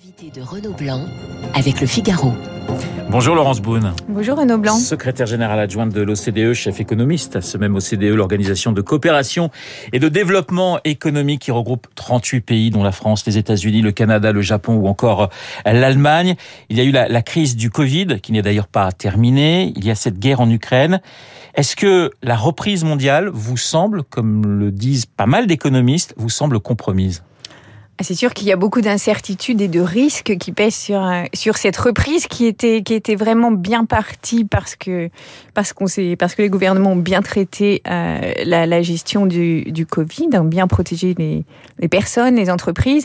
Invité de Renaud Blanc avec le Figaro. Bonjour Laurence Boone. Bonjour Renaud Blanc. Secrétaire générale adjointe de l'OCDE, chef économiste à ce même OCDE, l'organisation de coopération et de développement économique qui regroupe 38 pays dont la France, les États-Unis, le Canada, le Japon ou encore l'Allemagne. Il y a eu la, la crise du Covid qui n'est d'ailleurs pas terminée. Il y a cette guerre en Ukraine. Est-ce que la reprise mondiale vous semble, comme le disent pas mal d'économistes, vous semble compromise? C'est sûr qu'il y a beaucoup d'incertitudes et de risques qui pèsent sur euh, sur cette reprise qui était qui était vraiment bien partie parce que parce qu'on parce que les gouvernements ont bien traité euh, la, la, gestion du, du Covid, ont bien protégé les, les personnes, les entreprises.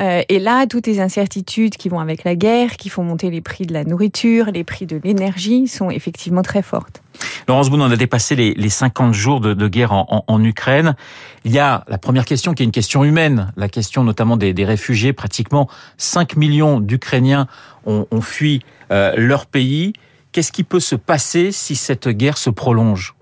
Euh, et là, toutes les incertitudes qui vont avec la guerre, qui font monter les prix de la nourriture, les prix de l'énergie, sont effectivement très fortes. Laurence Boone, on a dépassé les, les 50 jours de, guerre en, Ukraine. Il y a la première question qui est une question humaine, la question notamment des, réfugiés. Pratiquement 5 millions d'Ukrainiens ont, fui euh, leur pays. Qu'est-ce qui peut se passer si cette guerre se prolonge?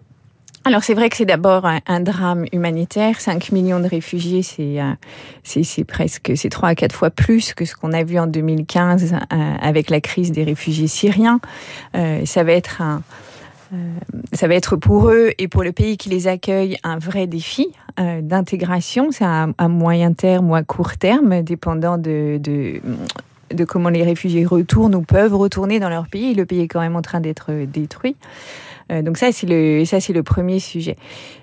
Alors c'est vrai que c'est d'abord un, drame humanitaire. 5 millions de réfugiés, c'est euh, presque c'est trois à quatre fois plus que ce qu'on a vu en 2015 euh, avec la crise des réfugiés syriens. Ça va être un ça va être pour eux et pour le pays qui les accueille un vrai défi euh, d'intégration. C'est à, à, moyen terme ou à court terme, dépendant de, de, de, comment les réfugiés retournent ou peuvent retourner dans leur pays. Le pays est quand même en train d'être détruit. Euh, donc ça, c'est le, ça, c'est le premier sujet.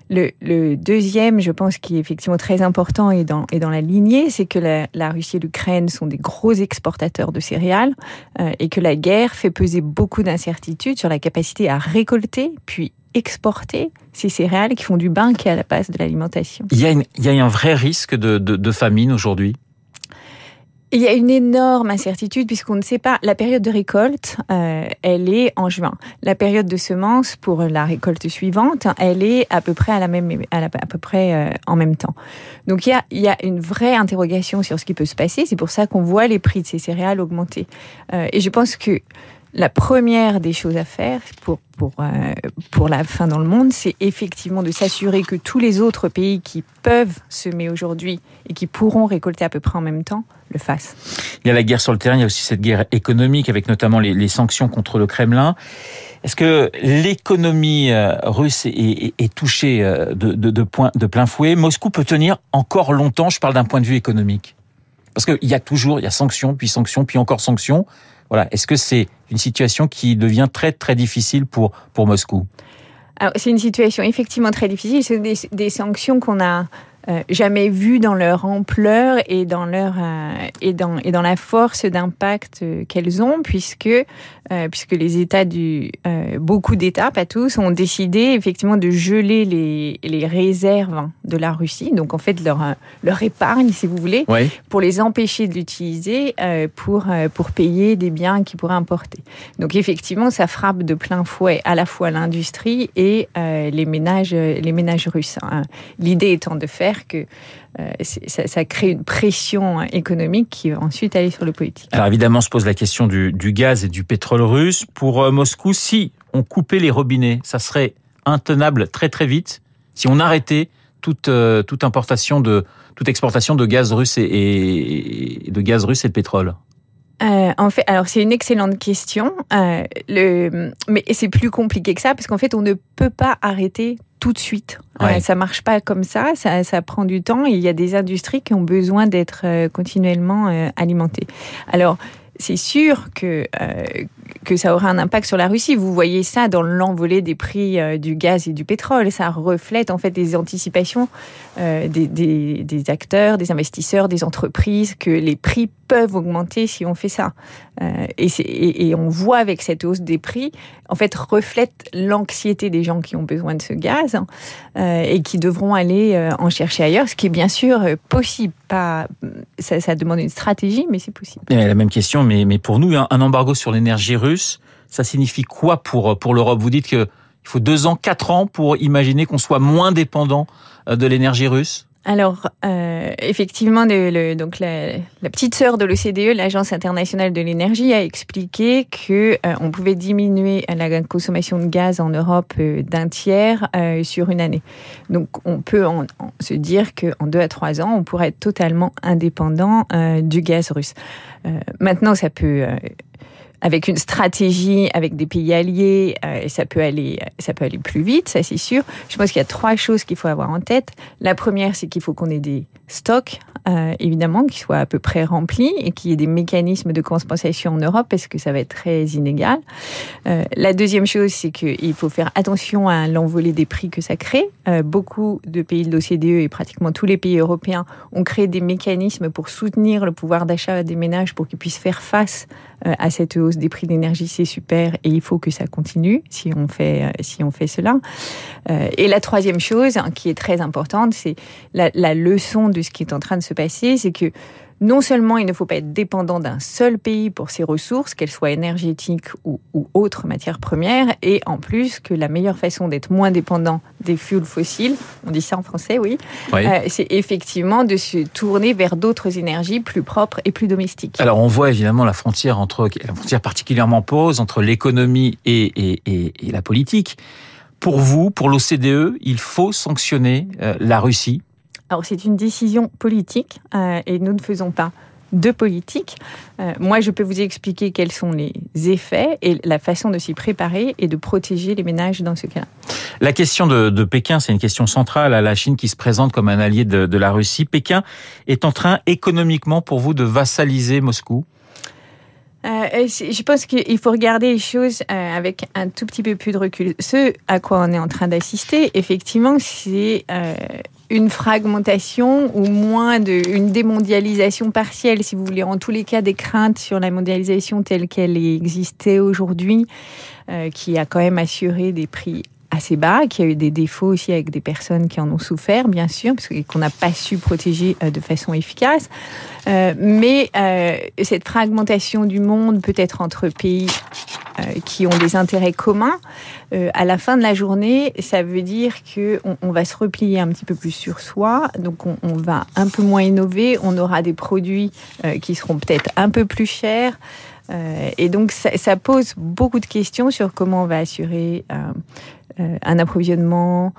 Le, le, deuxième, je pense, qui est effectivement très important et dans, et dans la lignée, c'est que la, la Russie et l'Ukraine sont des gros exportateurs de céréales euh, et que la guerre fait peser beaucoup d'incertitudes sur la capacité à récolter puis exporter ces céréales qui font du bain qui est à la base de l'alimentation. Il y a, une, il y a un vrai risque de, de, de famine aujourd'hui? Il y a une énorme incertitude puisqu'on ne sait pas. La période de récolte, euh, elle est en juin. La période de semence pour la récolte suivante, elle est à peu près à la même, à, peu près euh, en même temps. Donc il y a, il y a une vraie interrogation sur ce qui peut se passer. C'est pour ça qu'on voit les prix de ces céréales augmenter. Euh, et je pense que la première des choses à faire pour, pour, euh, pour la fin dans le monde, c'est effectivement de s'assurer que tous les autres pays qui peuvent semer aujourd'hui et qui pourront récolter à peu près en même temps le fassent. Il y a la guerre sur le terrain, il y a aussi cette guerre économique avec notamment les, sanctions contre le Kremlin. Est-ce que l'économie euh, russe est, est, est touchée euh, de, de, de, point, de plein fouet? Moscou peut tenir encore longtemps, je parle d'un point de vue économique. Parce qu'il y a toujours, il y a sanctions, puis sanctions, puis encore sanctions. Voilà. Est-ce que c'est une situation qui devient très très difficile pour pour Moscou? C'est une situation effectivement très difficile. C'est des sanctions qu'on a euh, jamais vues dans leur ampleur et dans leur euh, et dans et dans la force d'impact euh, qu'elles ont puisque euh, puisque les États du beaucoup d'États pas tous ont décidé effectivement de geler les les réserves de la Russie donc en fait leur leur épargne si vous voulez oui. pour les empêcher de l'utiliser pour pour payer des biens qu'ils pourraient importer donc effectivement ça frappe de plein fouet à la fois l'industrie et les ménages les ménages russes hein. l'idée étant de faire que euh, ça, ça, crée une pression économique qui va ensuite aller sur le politique. Alors évidemment, se pose la question du, du gaz et du pétrole russe. Pour euh, Moscou, si on coupait les robinets, ça serait intenable très très vite. Si on arrêtait toute, euh, toute importation de toute exportation de gaz russe et, et de gaz russe et de pétrole. Euh, en fait, alors c'est une excellente question, euh, le, mais c'est plus compliqué que ça parce qu'en fait on ne peut pas arrêter tout de suite. Ouais. Euh, ça marche pas comme ça, ça, ça prend du temps. Et il y a des industries qui ont besoin d'être euh, continuellement euh, alimentées. Alors c'est sûr que euh, que ça aura un impact sur la Russie. Vous voyez ça dans l'envolée des prix euh, du gaz et du pétrole. Ça reflète en fait des anticipations euh, des, acteurs, des investisseurs, des entreprises que les prix peuvent augmenter si on fait ça. Euh, et, on voit avec cette hausse des prix, en fait, reflète l'anxiété des gens qui ont besoin de ce gaz euh, et qui devront aller en chercher ailleurs, ce qui est bien sûr possible. Pas, ça, demande une stratégie, mais c'est possible. La même question, mais, mais pour nous, un embargo sur l'énergie russe, ça signifie quoi pour, pour l'Europe? Vous dites qu'il faut deux ans, quatre ans pour imaginer qu'on soit moins dépendant de l'énergie russe? Alors, euh, effectivement, donc la, petite sœur de l'OCDE, l'Agence internationale de l'énergie, a expliqué que euh, on pouvait diminuer la consommation de gaz en Europe euh, d'un tiers sur une année. Donc, on peut se dire qu'en deux à trois ans, on pourrait être totalement indépendant du gaz russe. maintenant, ça peut avec une stratégie, avec des pays alliés, euh, ça peut aller, ça peut aller plus vite, ça c'est sûr. Je pense qu'il y a trois choses qu'il faut avoir en tête. La première, c'est qu'il faut qu'on ait des stocks, euh, évidemment, qui soient à peu près remplis et qu'il y ait des mécanismes de compensation en Europe parce que ça va être très inégal. Euh, la deuxième chose, c'est qu'il faut faire attention à l'envolée des prix que ça crée. Euh, beaucoup de pays de l'OCDE et pratiquement tous les pays européens ont créé des mécanismes pour soutenir le pouvoir d'achat des ménages pour qu'ils puissent faire face à cette hausse des prix d'énergie, c'est super et il faut que ça continue si on fait, si on fait cela. Et la troisième chose hein, qui est très importante, c'est la, la leçon de ce qui est en train de se passer, c'est que non seulement il ne faut pas être dépendant d'un seul pays pour ses ressources, qu'elles soient énergétiques ou, autres matières premières, et en plus que la meilleure façon d'être moins dépendant des fuels fossiles, on dit ça en français, oui, euh, c'est effectivement de se tourner vers d'autres énergies plus propres et plus domestiques. Alors on voit évidemment la frontière entre la frontière particulièrement pose entre l'économie et, et, la politique. Pour vous, pour l'OCDE, il faut sanctionner euh, la Russie alors c'est une décision politique euh, et nous ne faisons pas de politique. Euh, moi, je peux vous expliquer quels sont les effets et la façon de s'y préparer et de protéger les ménages dans ce cas-là. La question de, Pékin, c'est une question centrale à la Chine qui se présente comme un allié de, la Russie. Pékin est en train économiquement pour vous de vassaliser Moscou? Euh, je pense qu'il faut regarder les choses avec un tout petit peu plus de recul. Ce à quoi on est en train d'assister, effectivement, c'est une fragmentation ou moins de, une démondialisation partielle, si vous voulez. En tous les cas, des craintes sur la mondialisation telle qu'elle existait aujourd'hui, euh, qui a quand même assuré des prix assez bas, qui a eu des défauts aussi avec des personnes qui en ont souffert, bien sûr, parce qu'on n'a pas su protéger euh, de façon efficace. Euh, mais cette fragmentation du monde, peut-être entre pays qui ont des intérêts communs, euh, à la fin de la journée, ça veut dire que on, va se replier un petit peu plus sur soi, donc on, va un peu moins innover, on aura des produits euh, qui seront peut-être un peu plus chers. Euh, et donc ça, pose beaucoup de questions sur comment on va assurer un approvisionnement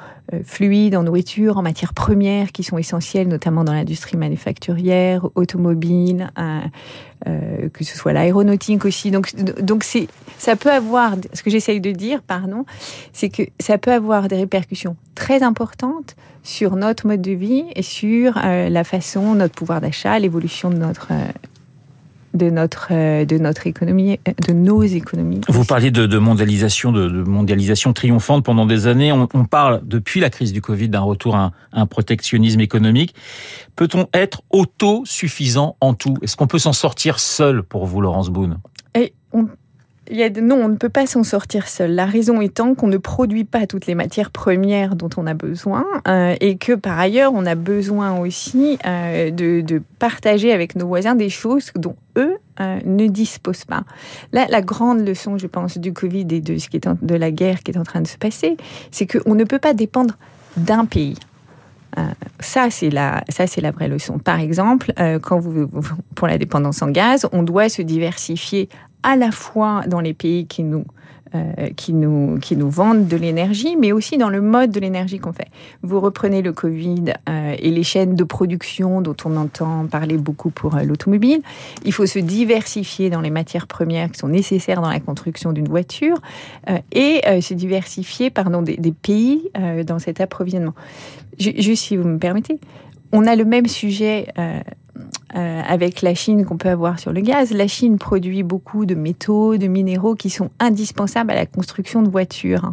fluide en nourriture, en matières premières qui sont essentielles, notamment dans l'industrie manufacturière, automobile, euh, que ce soit l'aéronautique aussi. Donc, donc c'est, ça peut avoir, ce que j'essaye de dire, pardon, c'est que ça peut avoir des répercussions très importantes sur notre mode de vie et sur euh, la façon, notre pouvoir d'achat, l'évolution de notre euh, de notre de notre économie, de nos économies. Vous parliez de, mondialisation, de, mondialisation triomphante pendant des années. On, parle depuis la crise du Covid d'un retour à un protectionnisme économique. Peut-on être autosuffisant en tout? Est-ce qu'on peut s'en sortir seul pour vous, Laurence Boone? Et non, on ne peut pas s'en sortir seul. La raison étant qu'on ne produit pas toutes les matières premières dont on a besoin euh, et que par ailleurs, on a besoin aussi euh, de, partager avec nos voisins des choses dont eux euh, ne disposent pas. Là, la grande leçon, je pense, du Covid et de, ce qui est de la guerre qui est en train de se passer, c'est qu'on ne peut pas dépendre d'un pays. Ça, c'est la, la vraie leçon. Par exemple, quand vous, pour la dépendance en gaz, on doit se diversifier à la fois dans les pays qui nous euh, qui, nous, qui nous vendent de l'énergie, mais aussi dans le mode de l'énergie qu'on fait. Vous reprenez le Covid euh, et les chaînes de production dont on entend parler beaucoup pour euh, l'automobile. Il faut se diversifier dans les matières premières qui sont nécessaires dans la construction d'une voiture et se diversifier pardon, des, des pays dans cet approvisionnement. Juste si vous me permettez, on a le même sujet euh, avec la Chine qu'on peut avoir sur le gaz. La Chine produit beaucoup de métaux, de minéraux qui sont indispensables à la construction de voitures.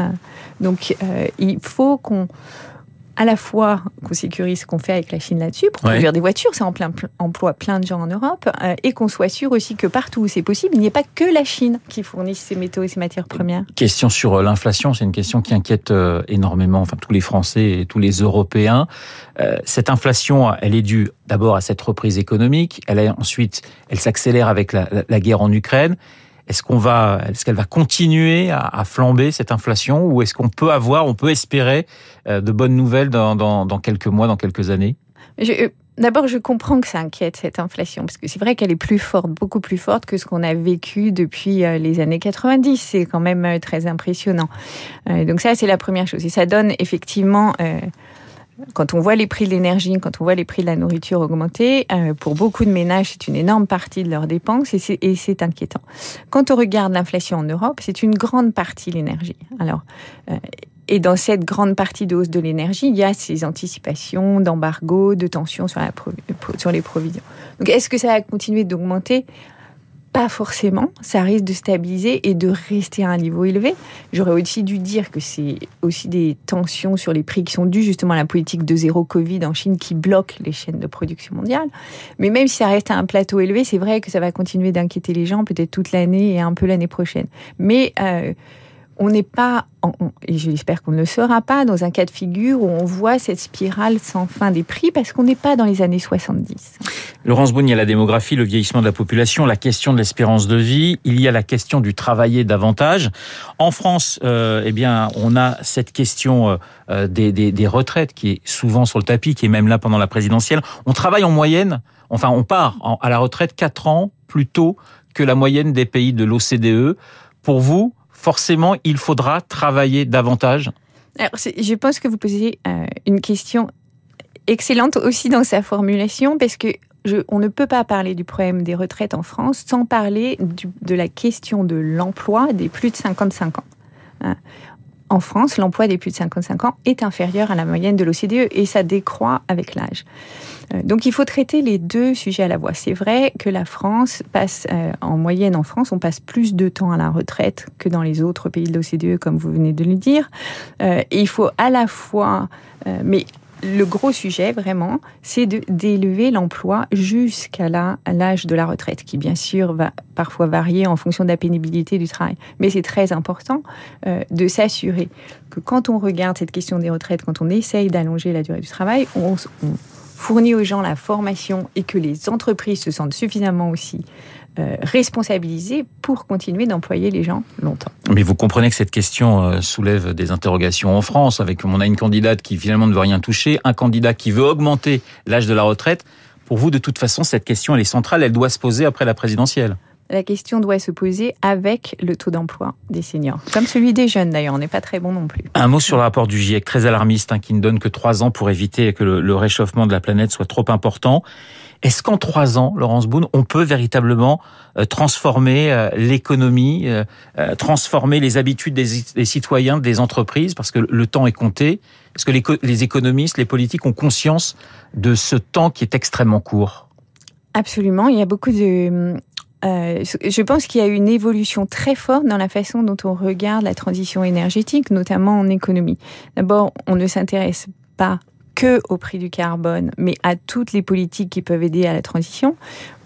Euh, donc euh, il faut qu'on à la fois qu'on sécurise ce qu'on fait avec la Chine là-dessus pour produire des voitures, ça emploie plein de gens en Europe, euh, et qu'on soit sûr aussi que partout où c'est possible, il n'y ait pas que la Chine qui fournisse ces métaux et ces matières premières. Question sur euh, l'inflation, c'est une question qui inquiète euh, énormément, enfin tous les Français et tous les Européens. cette inflation, elle est due d'abord à cette reprise économique, elle est ensuite, elle s'accélère avec la, la guerre en Ukraine. Est-ce qu'on va, est-ce qu'elle va continuer à, flamber cette inflation, ou est-ce qu'on peut avoir, on peut espérer de bonnes nouvelles dans, quelques mois, dans quelques années? D'abord, je comprends que ça inquiète cette inflation, parce que c'est vrai qu'elle est plus forte, beaucoup plus forte que ce qu'on a vécu depuis euh, les années 90. C'est quand même euh, très impressionnant. Euh, donc ça, c'est la première chose. Et ça donne effectivement, quand on voit les prix de l'énergie, quand on voit les prix de la nourriture augmenter, pour beaucoup de ménages, c'est une énorme partie de leurs dépenses et c'est inquiétant. Quand on regarde l'inflation en Europe, c'est une grande partie l'énergie. Alors, et dans cette grande partie de de l'énergie, il y a ces anticipations d'embargo, de tensions sur, sur les provisions. Donc est-ce que ça va continuer d'augmenter? Pas forcément, ça risque de stabiliser et de rester à un niveau élevé. J'aurais aussi dû dire que c'est aussi des tensions sur les prix qui sont dues justement à la politique de zéro Covid en Chine qui bloque les chaînes de production mondiale. Mais même si ça reste à un plateau élevé, c'est vrai que ça va continuer d'inquiéter les gens peut-être toute l'année et un peu l'année prochaine. Mais euh, on n'est pas, et j'espère qu'on ne le sera pas, dans un cas de figure où on voit cette spirale sans fin des prix parce qu'on n'est pas dans les années 70. Laurence Boone, il y a la démographie, le vieillissement de la population, la question de l'espérance de vie, il y a la question du travailler davantage. En France, euh, eh bien, on a cette question euh, euh, des, retraites qui est souvent sur le tapis, qui est même là pendant la présidentielle. On travaille en moyenne, enfin, on part à la retraite 4 ans plus tôt que la moyenne des pays de l'OCDE. Pour vous, forcément, il faudra travailler davantage Alors, Je pense que vous posez euh, une question excellente aussi dans sa formulation, parce que on ne peut pas parler du problème des retraites en France sans parler de la question de l'emploi des plus de 55 ans. Hein en France, l'emploi des plus de 55 ans est inférieur à la moyenne de l'OCDE et ça décroît avec l'âge. Euh, donc il faut traiter les deux sujets à la fois. C'est vrai que la France passe, euh, en moyenne en France, on passe plus de temps à la retraite que dans les autres pays de l'OCDE, comme vous venez de le dire. Euh, il faut à la fois, mais le gros sujet, vraiment, c'est d'élever l'emploi jusqu'à l'âge de la retraite, qui bien sûr va parfois varier en fonction de la pénibilité du travail. Mais c'est très important de s'assurer que quand on regarde cette question des retraites, quand on essaye d'allonger la durée du travail, on fournit aux gens la formation et que les entreprises se sentent suffisamment aussi euh, responsabilisés pour continuer d'employer les gens longtemps. Mais vous comprenez que cette question euh, soulève des interrogations en France, avec on a une candidate qui finalement ne veut rien toucher, un candidat qui veut augmenter l'âge de la retraite. Pour vous, de toute façon, cette question, elle est centrale, elle doit se poser après la présidentielle la question doit se poser avec le taux d'emploi des seniors. Comme celui des jeunes d'ailleurs, on n'est pas très bon non plus. Un mot sur le rapport du GIEC, très alarmiste, hein, qui ne donne que trois ans pour éviter que le réchauffement de la planète soit trop important. Est-ce qu'en trois ans, Laurence Boone, on peut véritablement euh, transformer euh, l'économie, euh, transformer les habitudes des, citoyens, des entreprises, parce que le temps est compté Est-ce que les, économistes, les politiques ont conscience de ce temps qui est extrêmement court? Absolument. Il y a beaucoup de je pense qu'il y a une évolution très forte dans la façon dont on regarde la transition énergétique, notamment en économie. D'abord, on ne s'intéresse pas que au prix du carbone, mais à toutes les politiques qui peuvent aider à la transition.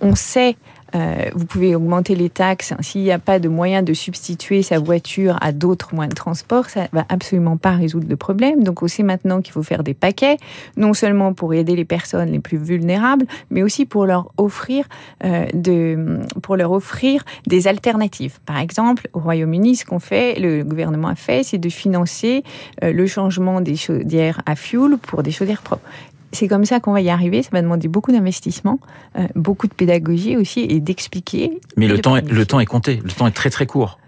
On sait euh, vous pouvez augmenter les taxes. S'il n'y a pas de moyen de substituer sa voiture à d'autres moyens de transport, ça va absolument pas résoudre le problème. Donc on sait maintenant qu'il faut faire des paquets, non seulement pour aider les personnes les plus vulnérables, mais aussi pour leur offrir euh, de, pour leur offrir des alternatives. Par exemple, au Royaume-Uni, ce qu'on fait, le gouvernement a fait, c'est de financer euh, le changement des chaudières à fuel pour des chaudières propres c'est comme ça qu'on va y arriver. Ça va demander beaucoup d'investissement, euh, beaucoup de pédagogie aussi et d'expliquer. Mais le temps, est, le temps est compté. Le temps est très très court.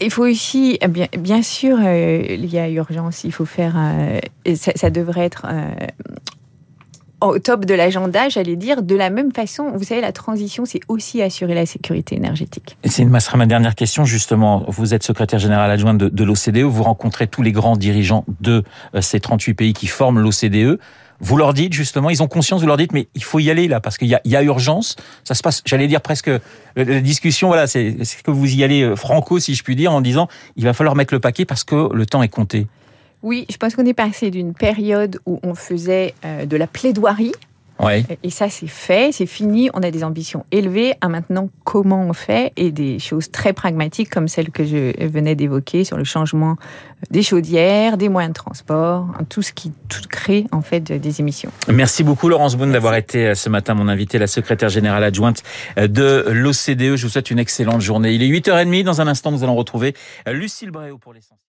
Il faut aussi, eh bien, bien sûr, euh, il y a urgence. Il faut faire. Euh, ça, ça, devrait être au top de l'agenda, j'allais dire. De la même façon, vous savez, la transition, c'est aussi assurer la sécurité énergétique. C'est ma dernière question, justement. Vous êtes secrétaire général adjoint de, de l'OCDE. Vous rencontrez tous les grands dirigeants de ces 38 pays qui forment l'OCDE. Vous leur dites justement, ils ont conscience, vous leur dites, mais il faut y aller là parce qu'il y y a urgence. Ça se passe, j'allais dire presque la discussion. Voilà, c'est que vous y allez euh, franco, si je puis dire, en disant, il va falloir mettre le paquet parce que le temps est compté. Oui, je pense qu'on est passé d'une période où on faisait euh, de la plaidoirie Ouais. Et ça, c'est fait, c'est fini. On a des ambitions élevées. À maintenant, comment on fait Et des choses très pragmatiques comme celle que je venais d'évoquer sur le changement des chaudières, des moyens de transport, tout ce qui tout crée en fait des émissions. Merci beaucoup Laurence Boone d'avoir été euh, ce matin mon invité, la secrétaire générale adjointe euh, de l'OCDE. Je vous souhaite une excellente journée. Il est 8h30. Dans un instant, nous allons retrouver euh, Lucille Bréau pour l'essentiel.